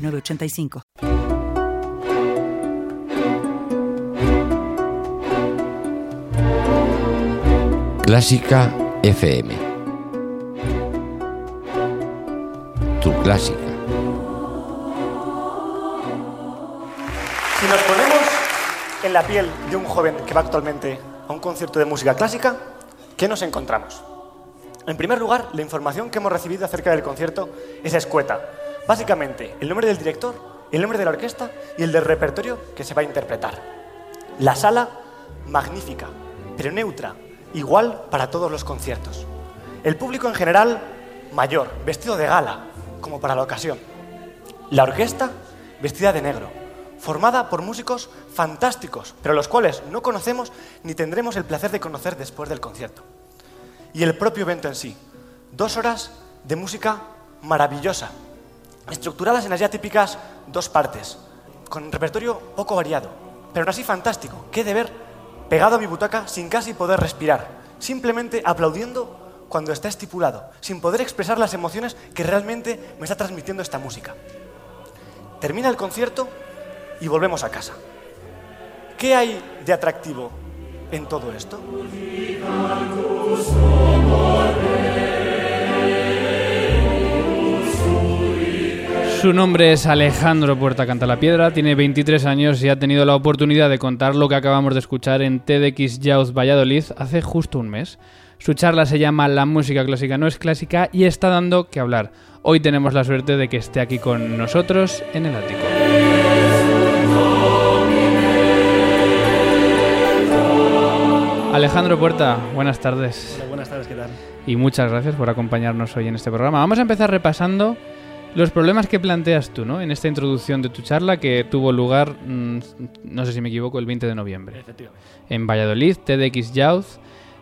906985. Clásica FM. Tu clásica. Si nos ponemos en la piel de un joven que va actualmente a un concierto de música clásica, ¿qué nos encontramos? En primer lugar, la información que hemos recibido acerca del concierto es escueta. Básicamente, el nombre del director, el nombre de la orquesta y el del repertorio que se va a interpretar. La sala, magnífica, pero neutra, igual para todos los conciertos. El público en general, mayor, vestido de gala, como para la ocasión. La orquesta, vestida de negro, formada por músicos fantásticos, pero los cuales no conocemos ni tendremos el placer de conocer después del concierto. Y el propio evento en sí, dos horas de música maravillosa, estructuradas en las ya típicas dos partes, con repertorio poco variado, pero aún así fantástico, que de ver pegado a mi butaca sin casi poder respirar, simplemente aplaudiendo cuando está estipulado, sin poder expresar las emociones que realmente me está transmitiendo esta música. Termina el concierto y volvemos a casa. ¿Qué hay de atractivo en todo esto? Su nombre es Alejandro Puerta Canta la Piedra, tiene 23 años y ha tenido la oportunidad de contar lo que acabamos de escuchar en TEDx Youth Valladolid hace justo un mes. Su charla se llama La música clásica no es clásica y está dando que hablar. Hoy tenemos la suerte de que esté aquí con nosotros en el ático. Alejandro Puerta, buenas tardes. Hola, buenas tardes, ¿qué tal? Y muchas gracias por acompañarnos hoy en este programa. Vamos a empezar repasando los problemas que planteas tú, ¿no? En esta introducción de tu charla que tuvo lugar, mm, no sé si me equivoco, el 20 de noviembre. Efectivamente. En Valladolid, TEDx Youth.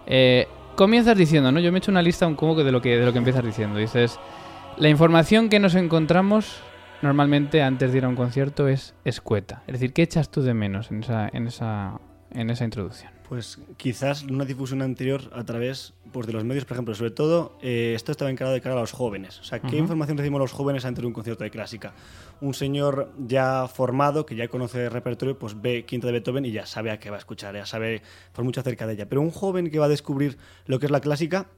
Eh, comienzas diciendo, ¿no? Yo me he hecho una lista un poco de lo que, de lo que empiezas diciendo. Dices, la información que nos encontramos normalmente antes de ir a un concierto es escueta. Es decir, ¿qué echas tú de menos en esa, en esa, en esa introducción? Pues quizás una difusión anterior a través pues, de los medios, por ejemplo, sobre todo eh, esto estaba encarado de cara a los jóvenes. O sea, ¿qué Ujú. información recibimos los jóvenes antes de un concierto de clásica? Un señor ya formado, que ya conoce el repertorio, pues ve Quinta de Beethoven y ya sabe a qué va a escuchar, ya sabe por mucho acerca de ella. Pero un joven que va a descubrir lo que es la clásica,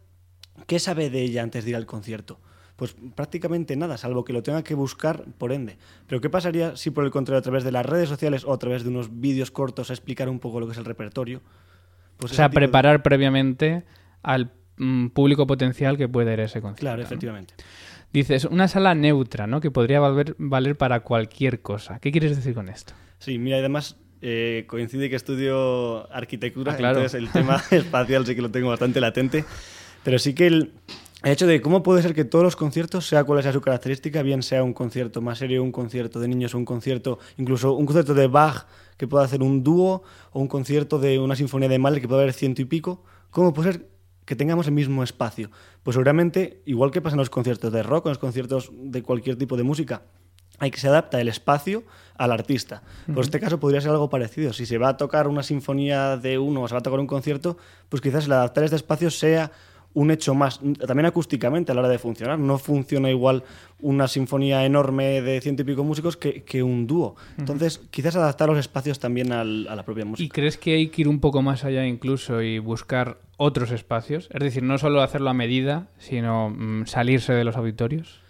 ¿qué sabe de ella antes de ir al concierto? Pues prácticamente nada, salvo que lo tenga que buscar por ende. Pero ¿qué pasaría si por el contrario a través de las redes sociales o a través de unos vídeos cortos a explicar un poco lo que es el repertorio? Pues o sea, de- preparar previamente al mm, público potencial que puede ir a ese concierto. Claro, ¿no? efectivamente. Dices, una sala neutra, ¿no? Que podría valer, valer para cualquier cosa. ¿Qué quieres decir con esto? Sí, mira, además eh, coincide que estudio arquitectura, Ah, claro. entonces el tema espacial sí que lo tengo bastante latente, pero sí que el, el hecho de cómo puede ser que todos los conciertos, sea cual sea su característica, bien sea un concierto más serio, un concierto de niños, un concierto, incluso un concierto de Bach que pueda hacer un dúo, o un concierto de una sinfonía de Mahler que pueda haber ciento y pico, ¿cómo puede ser que tengamos el mismo espacio? Pues seguramente, igual que pasa en los conciertos de rock, en los conciertos de cualquier tipo de música, hay que se adapta el espacio al artista. Por este caso podría ser algo parecido. Si se va a tocar una sinfonía de uno o se va a tocar un concierto, pues quizás el adaptar este espacio sea un hecho más, también acústicamente a la hora de funcionar. No funciona igual una sinfonía enorme de ciento y pico músicos que, que un dúo. Entonces, quizás adaptar los espacios también al- a la propia ¿Y música. crees que hay que ir un poco más allá incluso y buscar otros espacios? Es decir, no solo hacerlo a medida, sino mm, salirse de los auditorios.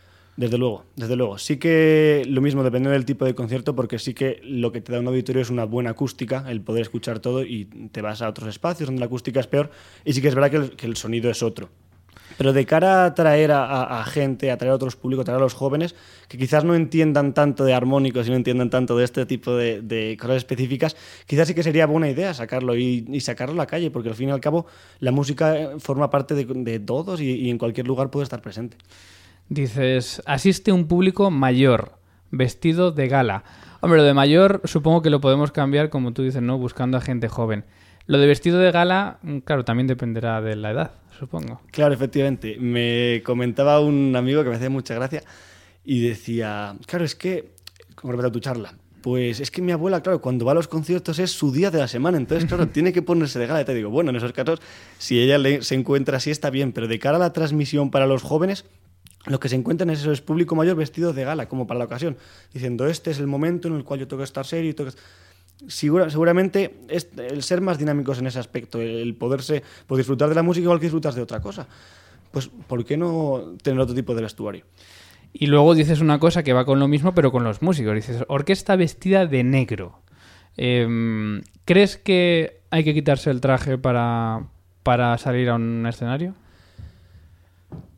Desde luego, desde luego. Sí que lo mismo depende del tipo de concierto, porque sí que lo que te da un auditorio es una buena acústica, el poder escuchar todo y te vas a otros espacios donde la acústica es peor y sí que es verdad que el, que el sonido es otro. Pero de cara a traer a, a- a gente, a traer a otros públicos, a traer a los jóvenes, que quizás no entiendan tanto de armónicos y no entiendan tanto de este tipo de, de cosas específicas, quizás sí que sería buena idea sacarlo y, y sacarlo a la calle, porque al fin y al cabo la música forma parte de, de todos y, y en cualquier lugar puede estar presente. Dices, asiste un público mayor, vestido de gala. Hombre, lo de mayor supongo que lo podemos cambiar, como tú dices, ¿no? Buscando a gente joven. Lo de vestido de gala, mm, claro, también dependerá de la edad, supongo. Claro, efectivamente. Me comentaba un amigo que me hacía mucha gracia y decía, claro, es que, con respecto a tu charla, pues es que mi abuela, claro, cuando va a los conciertos es su día de la semana, entonces, claro, tiene que ponerse de gala. Y te digo, bueno, en esos casos, si ella le- se encuentra así, está bien, pero de cara a la transmisión para los jóvenes, lo que se encuentran es eso, es público mayor vestido de gala, como para la ocasión, diciendo, este es el momento en el cual yo tengo que estar serio tengo que... Segura- seguramente es el ser más dinámicos en ese aspecto, el poderse pues, disfrutar de la música igual que disfrutas de otra cosa. Pues, ¿por qué no tener otro tipo de vestuario? Y luego dices una cosa que va con lo mismo, pero con los músicos. Dices, orquesta vestida de negro. Em, ¿Crees que hay que quitarse el traje para, para salir a un escenario?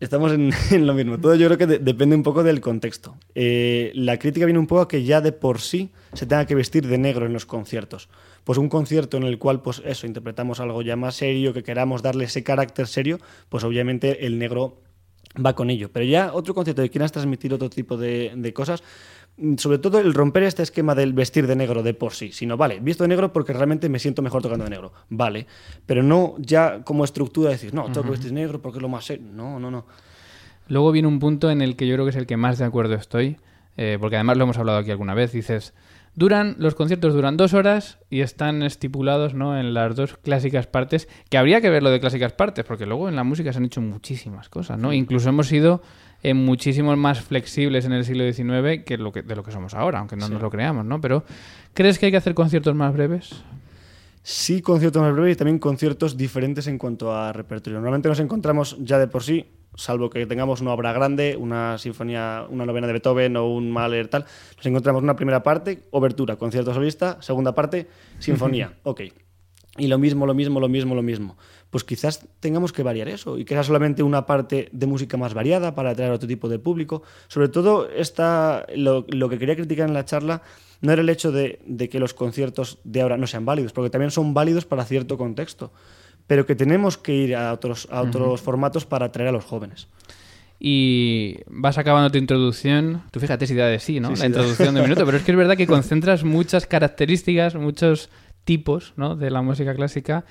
Estamos en, lo mismo. Todo yo creo que de- depende un poco del contexto. Eh, la crítica viene un poco a que ya de por sí se tenga que vestir de negro en los conciertos. Pues un concierto en el cual, pues eso, interpretamos algo ya más serio, que queramos darle ese carácter serio, pues obviamente el negro va con ello. Pero ya otro concierto que quieras transmitir otro tipo de, cosas, sobre todo el romper este esquema del vestir de negro de por sí, sino vale, visto de negro porque realmente me siento mejor tocando de negro, vale, pero no ya como estructura decir, no, tengo que vestir negro porque es lo más serio, no, no, no. Luego viene un punto en el que yo creo que es el que más de acuerdo estoy, eh, porque además lo hemos hablado aquí alguna vez. Dices, duran los conciertos duran dos horas y están estipulados ¿no? en las dos clásicas partes, que habría que ver lo de clásicas partes, porque luego en la música se han hecho muchísimas cosas, ¿no? Incluso hemos sido eh, muchísimo más flexibles en el siglo XIX que, lo que de lo que somos ahora, aunque no nos lo creamos, ¿no? Pero, ¿crees que hay que hacer conciertos más breves? Sí, conciertos más breves y también conciertos diferentes en cuanto a repertorio. Normalmente nos encontramos ya de por sí, salvo que tengamos una obra grande, una sinfonía, una novena de Beethoven o un Mahler, tal, nos encontramos una primera parte, obertura, concierto solista, segunda parte, sinfonía. ok. Y lo mismo, lo mismo, lo mismo, lo mismo. Pues quizás tengamos que variar eso y que sea solamente una parte de música más variada para atraer a otro tipo de público. Sobre todo, esta, lo, lo que quería criticar en la charla no era el hecho de, de que los conciertos de ahora no sean válidos, porque también son válidos para cierto contexto, pero que tenemos que ir a otros, a otros formatos para atraer a los jóvenes. Y vas acabando tu introducción. Tú fíjate si da de sí, ¿no? Sí, la sí, da. introducción de minuto. Pero es que es verdad que concentras muchas características, muchos tipos, ¿no? De la música clásica.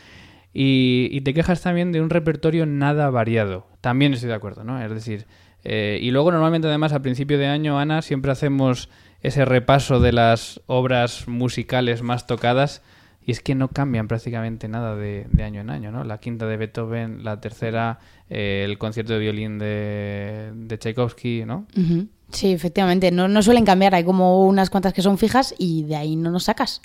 Y, y te quejas también de un repertorio nada variado. También estoy de acuerdo, ¿no? Es decir, eh, y luego normalmente además a principio de año, Ana, siempre hacemos ese repaso de las obras musicales más tocadas. Y es que no cambian prácticamente nada de, de año en año, ¿no? La quinta de Beethoven, la tercera, eh, el concierto de violín de, de Tchaikovsky, ¿no? Sí, efectivamente. No, no suelen cambiar. Hay como unas cuantas que son fijas y de ahí no nos sacas.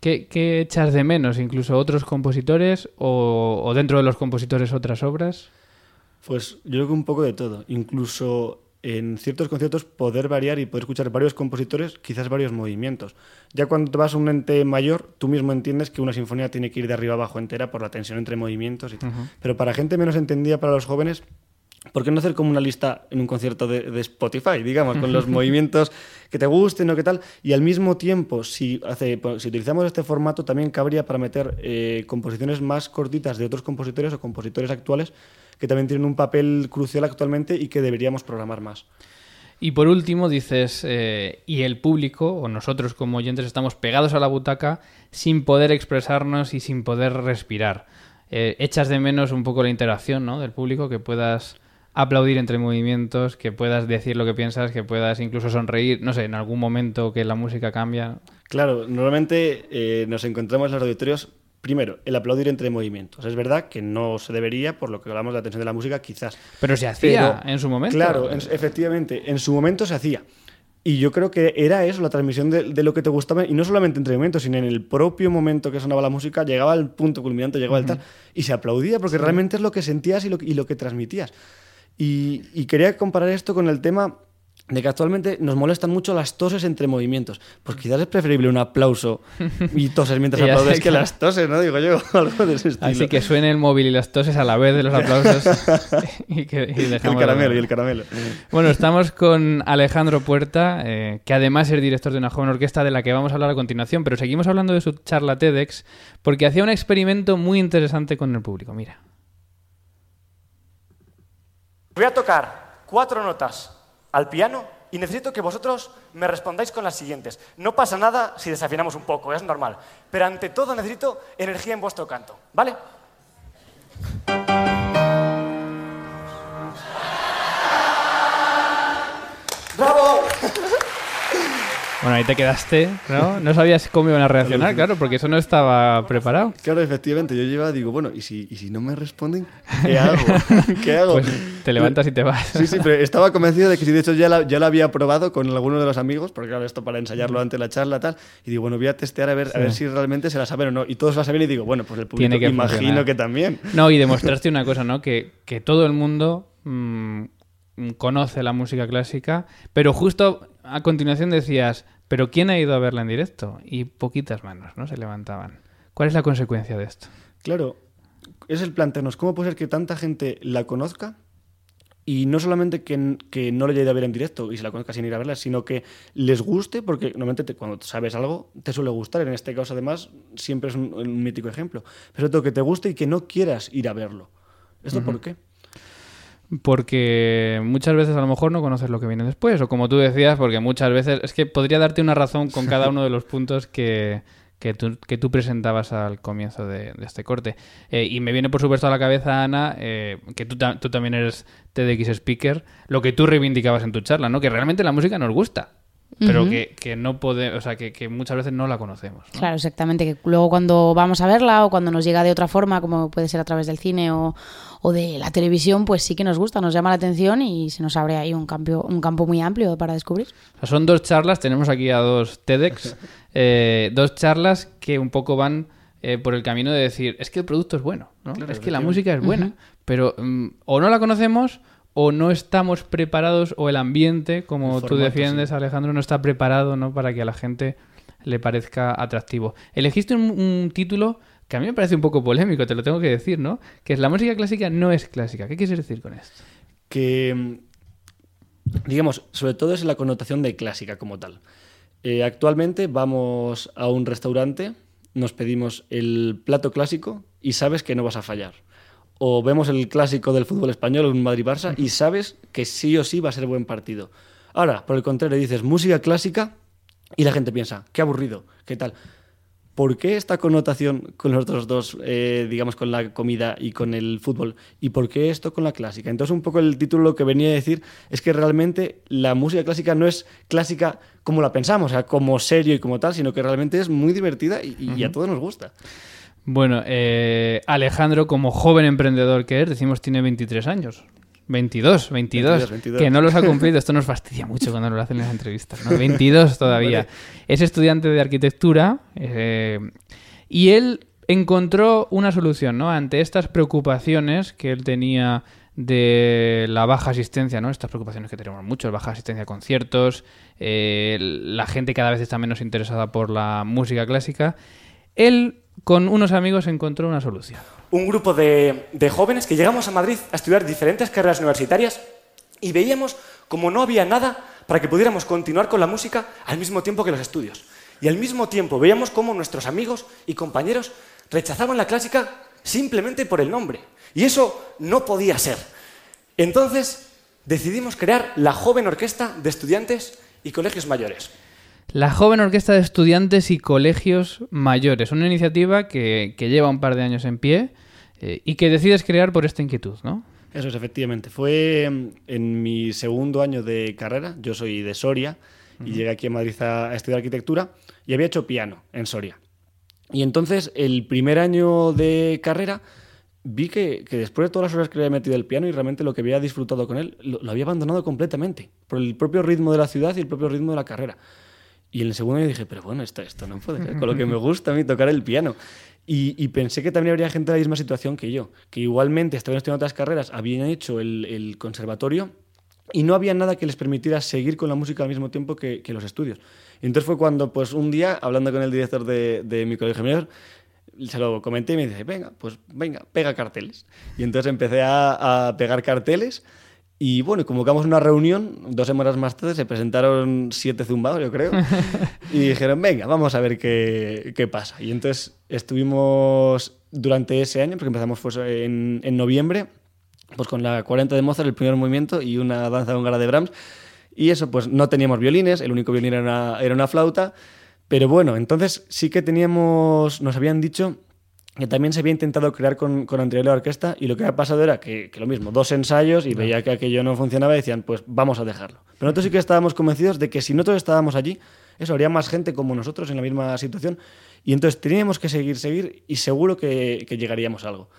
¿Qué, qué echas de menos? ¿Incluso otros compositores o, o dentro de los compositores otras obras? Pues yo creo que un poco de todo. Incluso en ciertos conciertos poder variar y poder escuchar varios compositores, quizás varios movimientos. Ya cuando te vas a un ente mayor, tú mismo entiendes que una sinfonía tiene que ir de arriba abajo entera por la tensión entre movimientos y tal. Pero para gente menos entendida, para los jóvenes, ¿por qué no hacer como una lista en un concierto de, de Spotify, digamos, con los movimientos que te gusten o qué tal? Y al mismo tiempo, si, hace, pues, si utilizamos este formato, también cabría para meter eh, composiciones más cortitas de otros compositores o compositores actuales que también tienen un papel crucial actualmente y que deberíamos programar más. Y por último dices, eh, y el público, o nosotros como oyentes, estamos pegados a la butaca sin poder expresarnos y sin poder respirar. Eh, echas de menos un poco la interacción ¿no? del público, que puedas aplaudir entre movimientos, que puedas decir lo que piensas, que puedas incluso sonreír, no sé, en algún momento que la música cambia. Claro, normalmente eh, nos encontramos en los auditorios, primero, el aplaudir entre movimientos. Es verdad que no se debería, por lo que hablamos de la atención de la música, quizás. Pero se hacía Pero, en su momento. Claro, en- efectivamente, en su momento se hacía. Y yo creo que era eso, la transmisión de, de lo que te gustaba, y no solamente entre momentos, sino en el propio momento que sonaba la música, llegaba al punto culminante, llegaba el tal, y se aplaudía, porque realmente es lo que sentías y lo, que- y lo que transmitías. Y, y quería comparar esto con el tema de que actualmente nos molestan mucho las toses entre movimientos. Pues quizás es preferible un aplauso y toses mientras sé, aplaudes que claro. las toses, ¿no? Digo yo, algo de ese estilo. Así que suene el móvil y las toses a la vez de los aplausos. y, que, y el caramelo y el caramelo. Bueno, estamos con Alejandro Puerta, eh, que además es director de una joven orquesta de la que vamos a hablar a continuación, pero seguimos hablando de su charla TEDx porque hacía un experimento muy interesante con el público. Mira. Voy a tocar cuatro notas al piano Y necesito que vosotros me respondáis con las siguientes. No pasa nada si desafinamos un poco, es normal. Pero ante todo necesito energía en vuestro canto, ¿vale? Bueno, ahí te quedaste, ¿no? No sabías cómo iban a reaccionar, claro, porque eso no estaba preparado. Claro, efectivamente, yo llevaba, digo, bueno, ¿y si, y si no me responden? ¿Qué hago? ¿Qué hago? Pues te levantas y te vas. Sí, sí, pero estaba convencido de que si de hecho ya la, ya la había probado con alguno de los amigos, porque claro, esto para ensayarlo antes de la charla tal, y digo, bueno, voy a testear a ver, a ver si realmente se la saben o no. Y todos la saben y digo, bueno, pues el público Tiene que imagino funcionar. que también. No, y demostraste una cosa, ¿no? Que, que todo el mundo mm, conoce la música clásica, pero justo a continuación decías, ¿pero quién ha ido a verla en directo? Y poquitas manos, ¿no? Se levantaban. ¿Cuál es la consecuencia de esto? Claro, es el plantearnos cómo puede ser que tanta gente la conozca y no solamente que, que no le llegue a ver en directo y se la conozca sin ir a verla, sino que les guste, porque normalmente te- cuando sabes algo te suele gustar. En este caso, además, siempre es un, un mítico ejemplo. Pero todo que te guste y que no quieras ir a verlo. ¿Esto por qué? Porque muchas veces a lo mejor no conoces lo que viene después, o como tú decías, porque muchas veces es que podría darte una razón con cada uno de los puntos que, que, tú, que tú presentabas al comienzo de, este corte. Eh, y me viene por supuesto a la cabeza, Ana, eh, que tú, tú también eres TEDx speaker, lo que tú reivindicabas en tu charla, ¿no? Que realmente la música nos gusta, pero que, que no podemos, o sea, que, que muchas veces no la conocemos. ¿no? Claro, exactamente. Que luego cuando vamos a verla o cuando nos llega de otra forma, como puede ser a través del cine o, o de la televisión, pues sí que nos gusta, nos llama la atención y se nos abre ahí un campo, un campo muy amplio para descubrir. O sea, son dos charlas, tenemos aquí a dos TEDx, eh, dos charlas que un poco van eh, por el camino de decir, es que el producto es bueno, ¿no? es que la música es buena, pero mm, o no la conocemos o no estamos preparados o el ambiente, como El tú defiendes, Alejandro, no está preparado ¿no? para que a la gente le parezca atractivo. Elegiste un, un título que a mí me parece un poco polémico, te lo tengo que decir, ¿no? Que es la música clásica no es clásica. ¿Qué quieres decir con esto? que, mm, digamos, sobre todo es la connotación de clásica como tal. Eh, actualmente vamos a un restaurante, nos pedimos el plato clásico y sabes que no vas a fallar. O vemos el clásico del fútbol español, un Madrid-Barça, y sabes que sí o sí va a ser buen partido. Ahora, por el contrario, dices música clásica y la gente piensa, qué aburrido, qué tal. ¿Por qué esta connotación con los otros dos, eh, digamos, con la comida y con el fútbol? ¿Y por qué esto con la clásica? Entonces, un poco el título lo que venía a decir es que realmente la música clásica no es clásica como la pensamos, o sea, como serio y como tal, sino que realmente es muy divertida y, y a todos nos gusta. Bueno, eh, Alejandro, como joven emprendedor que es, decimos tiene 23 años. 22, 22, 22, 22. que no los ha cumplido. Esto nos fastidia mucho cuando nos lo hacen en las entrevistas. ¿no? 22 todavía. Es estudiante de arquitectura eh, y él encontró una solución ¿no? ante estas preocupaciones que él tenía de la baja asistencia, ¿no? Estas preocupaciones que tenemos muchos, baja asistencia a conciertos, eh, la gente cada vez está menos interesada por la música clásica. Él, con unos amigos, encontró una solución. un grupo de, jóvenes que llegamos a Madrid a estudiar diferentes carreras universitarias y veíamos como no había nada para que pudiéramos continuar con la música al mismo tiempo que los estudios. Y al mismo tiempo veíamos cómo nuestros amigos y compañeros rechazaban la clásica simplemente por el nombre. Y eso no podía ser. Entonces decidimos crear la joven orquesta de estudiantes y colegios mayores. La joven orquesta de estudiantes y colegios mayores, una iniciativa que, que lleva un par de años en pie eh, y que decides crear por esta inquietud, ¿no? Eso es, efectivamente. Fue mm, en mi segundo año de carrera, yo soy de Soria y llegué aquí a Madrid a, a estudiar arquitectura y había hecho piano en Soria. Y entonces, el primer año de carrera, vi que, que después de todas las horas que le había metido el piano y realmente lo que había disfrutado con él, lo, lo había abandonado completamente, por el propio ritmo de la ciudad y el propio ritmo de la carrera. Y en el segundo año dije, pero bueno, esto, esto no puede ser, con lo que me gusta a mí tocar el piano. Y, y pensé que también habría gente de la misma situación que yo, que igualmente estaban estudiando otras carreras, habían hecho el, el conservatorio y no había nada que les permitiera seguir con la música al mismo tiempo que, que los estudios. Y entonces fue cuando, pues un día, hablando con el director de, de mi colegio mayor, se lo comenté y me dice, venga, pues venga, pega carteles. Y entonces empecé a, a pegar carteles y bueno, convocamos una reunión, dos semanas más tarde se presentaron siete zumbados, yo creo, y dijeron, venga, vamos a ver qué, qué pasa. Y entonces estuvimos durante ese año, porque empezamos pues, en, en noviembre, pues con la 40 de Mozart, el primer movimiento y una danza húngara de Brahms, Y eso, pues no teníamos violines, el único violín era una, era una flauta. Pero bueno, entonces sí que teníamos, nos habían dicho que también se había intentado crear con, con anterior la orquesta y lo que había pasado era que, que lo mismo, dos ensayos y veía que aquello no funcionaba y decían, pues vamos a dejarlo. Pero nosotros sí que estábamos convencidos de que si nosotros estábamos allí, eso habría más gente como nosotros en la misma situación y entonces teníamos que seguir, seguir y seguro que, que llegaríamos a algo.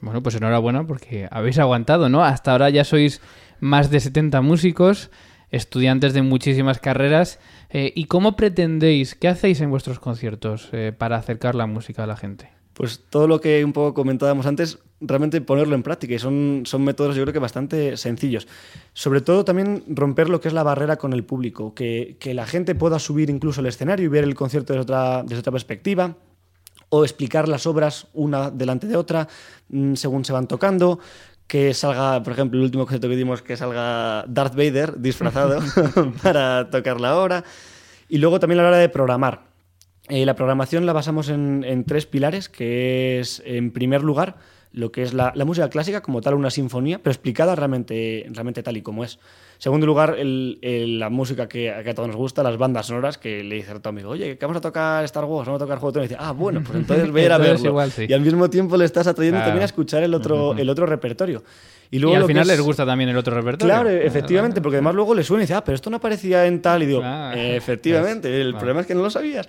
Bueno, pues enhorabuena porque habéis aguantado, ¿no? Hasta ahora ya sois más de 70 músicos, estudiantes de muchísimas carreras. Eh, ¿Y cómo pretendéis, qué hacéis en vuestros conciertos eh, para acercar la música a la gente? Pues todo lo que un poco comentábamos antes, realmente ponerlo en práctica y son, son métodos yo creo que bastante sencillos. Sobre todo también romper lo que es la barrera con el público, que, que la gente pueda subir incluso al escenario y ver el concierto desde otra, desde otra perspectiva o explicar las obras una delante de otra mm, según se van tocando, que salga, por ejemplo, el último concierto que dimos, que salga Darth Vader disfrazado para tocar la obra. Y luego también a la hora de programar. Eh, la programación la basamos en, tres pilares, que es, en primer lugar, lo que es la, la, música clásica como tal, una sinfonía, pero explicada realmente, realmente tal y como es. Segundo lugar, el, el, la música que, que, a todos nos gusta, las bandas sonoras, que le dice a tu amigo, oye, que vamos a tocar Star Wars, vamos a tocar Juego de Tronos. Y dice, ah, bueno, pues entonces ve a verlo. igual, sí. Y al mismo tiempo le estás atrayendo claro. también a escuchar el otro, uh -huh. el otro repertorio. Y, luego y al final es... les gusta también el otro repertorio. Claro, efectivamente, porque además luego le suena y dice, ah, pero esto no aparecía en tal. Y digo, ah, efectivamente, es, el problema es que no lo sabías.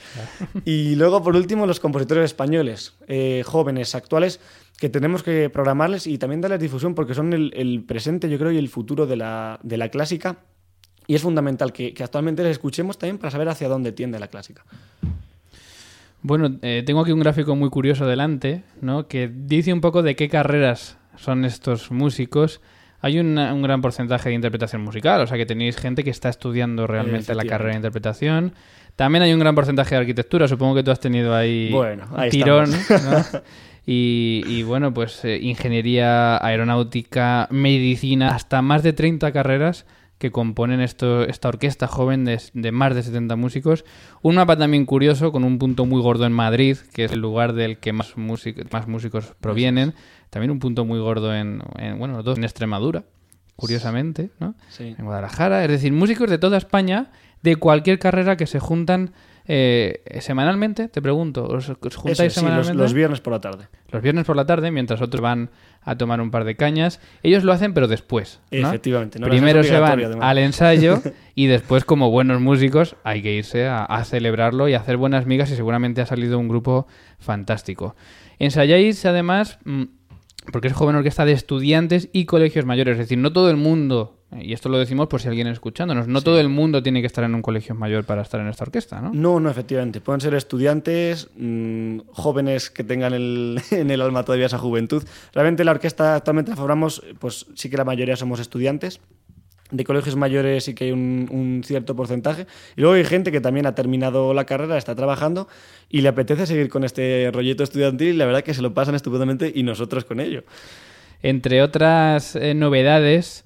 Y luego, por último, los compositores españoles, eh, jóvenes, actuales, que tenemos que programarles y también darles difusión porque son el, el presente, yo creo, y el futuro de la, de la clásica. Y es fundamental que, que, actualmente les escuchemos también para saber hacia dónde tiende la clásica. Bueno, eh, tengo aquí un gráfico muy curioso delante, ¿no? que dice un poco de qué carreras son estos músicos. Hay una, un gran porcentaje de interpretación musical, o sea que tenéis gente que está estudiando realmente la carrera de interpretación. También hay un gran porcentaje de arquitectura, supongo que tú has tenido ahí, bueno, ahí tirón. ¿no? Y, y, bueno, pues eh, ingeniería aeronáutica, medicina, hasta más de 30 carreras que componen esto, esta orquesta joven de, de, más de 70 músicos. Un mapa también curioso con un punto muy gordo en Madrid, que es el lugar del que más, más músicos provienen. También un punto muy gordo en, en bueno, en Extremadura, curiosamente, ¿no? Sí. En Guadalajara. Es decir, músicos de toda España, de cualquier carrera que se juntan eh, semanalmente, te pregunto, ¿os, os juntáis Eso, sí, semanalmente? Los, los, viernes por la tarde. Los viernes por la tarde, mientras otros van a tomar un par de cañas. Ellos lo hacen, pero después. ¿no? Efectivamente. No Primero se van además. al ensayo y después, como buenos músicos, hay que irse a, a, celebrarlo y a hacer buenas migas y seguramente ha salido un grupo fantástico. Ensayáis, además, mm, porque es joven orquesta de estudiantes y colegios mayores. Es decir, no todo el mundo y esto lo decimos por si alguien escuchándonos. No sí. todo el mundo tiene que estar en un colegio mayor para estar en esta orquesta, ¿no? No, no, efectivamente. Pueden ser estudiantes, mmm, jóvenes que tengan el, en el alma todavía esa juventud. Realmente la orquesta actualmente la formamos, pues sí que la mayoría somos estudiantes. De colegios mayores sí que hay un, un, cierto porcentaje. Y luego hay gente que también ha terminado la carrera, está trabajando y le apetece seguir con este rollito estudiantil y la verdad que se lo pasan estupendamente y nosotros con ello. Entre otras eh, novedades,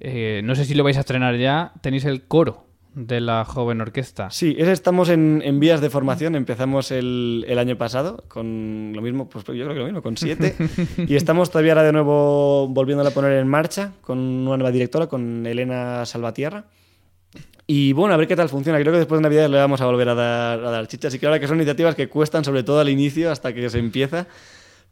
eh, no sé si lo vais a estrenar ya, tenéis el coro de la joven orquesta. Sí, estamos en, en vías de formación. Empezamos el, el, año pasado con lo mismo, pues yo creo que lo mismo, con siete. y estamos todavía ahora de nuevo volviéndola a poner en marcha con una nueva directora, con Elena Salvatierra. Y bueno, a ver qué tal funciona. Creo que después de Navidad le vamos a volver a dar, a dar chicha. Así que ahora que son iniciativas que cuestan, sobre todo al inicio, hasta que se empieza.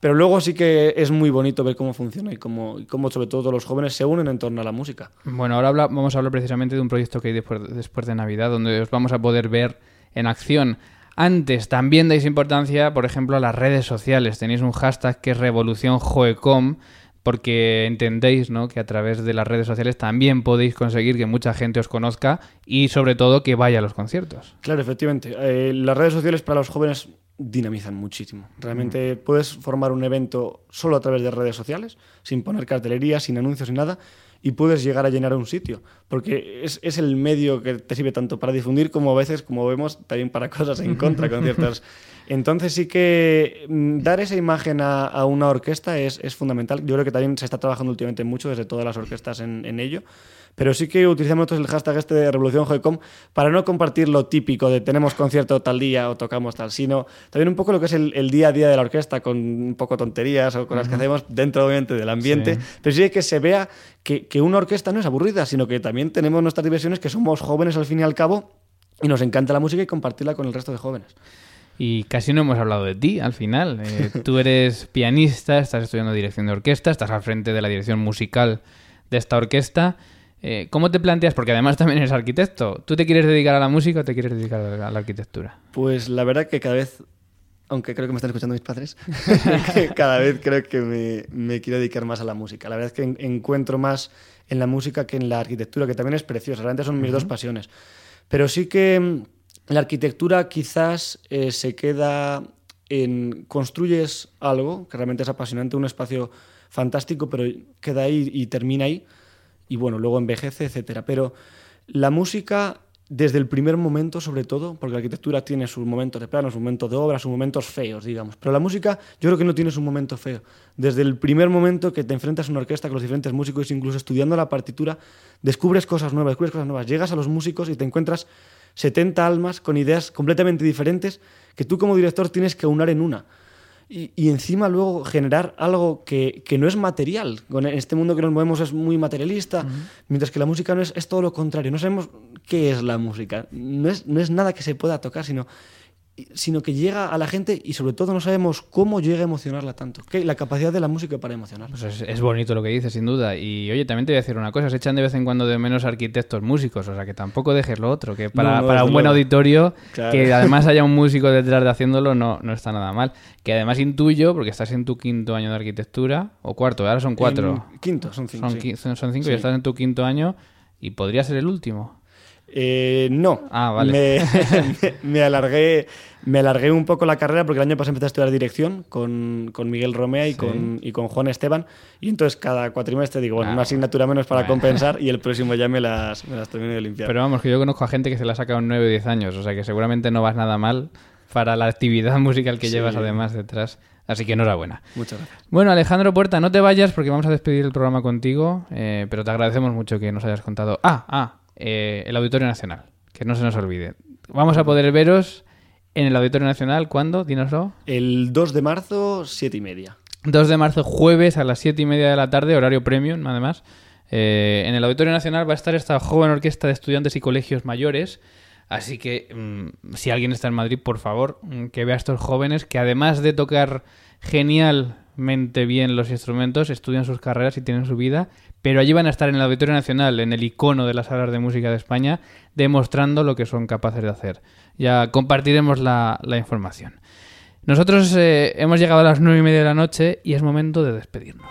Pero luego sí que es muy bonito ver cómo funciona y cómo, y cómo sobre todo los jóvenes se unen en torno a la música. Bueno, ahora habla, vamos a hablar precisamente de un proyecto que hay después, después de Navidad, donde os vamos a poder ver en acción. Antes también dais importancia, por ejemplo, a las redes sociales. Tenéis un hashtag que es Revolución Joecom, porque entendéis ¿no? que a través de las redes sociales también podéis conseguir que mucha gente os conozca y sobre todo que vaya a los conciertos. Claro, efectivamente. Eh, las redes sociales para los jóvenes dinamizan muchísimo. Realmente mm. puedes formar un evento solo a través de redes sociales, sin poner cartelería, sin anuncios, sin nada, y puedes llegar a llenar un sitio, porque es, es, el medio que te sirve tanto para difundir como a veces, como vemos, también para cosas en contra con ciertas Entonces sí que mm, dar esa imagen a, a una orquesta es, es fundamental. Yo creo que también se está trabajando últimamente mucho desde todas las orquestas en, en ello. Pero sí que utilizamos nosotros el hashtag este de Revolución Joycom para no compartir lo típico de tenemos concierto tal día o tocamos tal, sino también un poco lo que es el, el día a día de la orquesta con un poco tonterías o cosas que hacemos dentro obviamente del ambiente. Sí. Pero sí que se vea que, que una orquesta no es aburrida, sino que también tenemos nuestras diversiones que somos jóvenes al fin y al cabo y nos encanta la música y compartirla con el resto de jóvenes. Y casi no hemos hablado de ti al final. Eh, tú eres pianista, estás estudiando dirección de orquesta, estás al frente de la dirección musical de esta orquesta. Eh, ¿Cómo te planteas? Porque además también eres arquitecto. ¿Tú te quieres dedicar a la música o te quieres dedicar a la arquitectura? Pues la verdad que cada vez, aunque creo que me están escuchando mis padres, cada vez creo que me, me quiero dedicar más a la música. La verdad es que en- encuentro más en la música que en la arquitectura, que también es preciosa. Realmente son mis dos pasiones. Pero sí que mm, la arquitectura quizás eh, se queda en construyes algo que realmente es apasionante, un espacio fantástico, pero queda ahí y termina ahí y bueno, luego envejece, etcétera. Pero la música, desde el primer momento, sobre todo, porque la arquitectura tiene sus momentos de plano, sus momentos de obra, sus momentos feos, digamos. Pero la música, yo creo que no tiene su momento feo. Desde el primer momento que te enfrentas a una orquesta con los diferentes músicos, incluso estudiando la partitura, descubres cosas nuevas, descubres cosas nuevas. Llegas a los músicos y te encuentras 70 almas con ideas completamente diferentes que tú como director tienes que unar en una y, y encima luego generar algo que, que no es material. Con este mundo que nos movemos es muy materialista, mientras que la música no es, es todo lo contrario. No sabemos qué es la música. No es, no es nada que se pueda tocar, sino, sino que llega a la gente y sobre todo no sabemos cómo llega a emocionarla tanto. Que la capacidad de la música para emocionarla. Pues es, es bonito lo que dices, sin duda. Y oye, también te voy a decir una cosa, se echan de vez en cuando de menos arquitectos músicos, o sea que tampoco dejes lo otro, que para, No, no, para un buen auditorio, Claro. que además haya un músico detrás de haciéndolo, no, no está nada mal. Que además intuyo, porque estás en tu quinto año de arquitectura, o cuarto, ahora son cuatro. En quinto, son cinco. sí. son cinco Sí. y estás en tu quinto año y podría ser el último. Eh, no. Ah, vale. Me, me- me alargué, me alargué un poco la carrera porque el año pasado empecé a estudiar dirección con, con Miguel Romea y, Sí. con, y con Juan Esteban. Y entonces cada cuatrimestre digo, bueno, Ah, una asignatura menos para bueno. compensar y el próximo ya me las, me las termino de limpiar. Pero vamos, que yo conozco a gente que se la ha sacado en 9 o 10 años, o sea que seguramente no vas nada mal para la actividad musical que Sí. llevas además detrás. Así que enhorabuena. Muchas gracias. Bueno, Alejandro Puerta, no te vayas porque vamos a despedir el programa contigo, eh, pero te agradecemos mucho que nos hayas contado. Ah, ah, eh, el Auditorio Nacional, que no se nos olvide. Vamos a poder veros en el Auditorio Nacional, ¿cuándo? Dínoslo. El 2 de marzo, siete y media. 2 de marzo, jueves a las 7 y media de la tarde, horario premium, además. Eh, en el Auditorio Nacional va a estar esta joven orquesta de estudiantes y colegios mayores. Así que mm, si alguien está en Madrid, por favor, mm, que vea a estos jóvenes que además de tocar genialmente bien los instrumentos, estudian sus carreras y tienen su vida, pero allí van a estar en el Auditorio Nacional, en el icono de las salas de música de España, demostrando lo que son capaces de hacer. Ya compartiremos la, la información. Nosotros eh, hemos llegado a las nueve y media de la noche y es momento de despedirnos.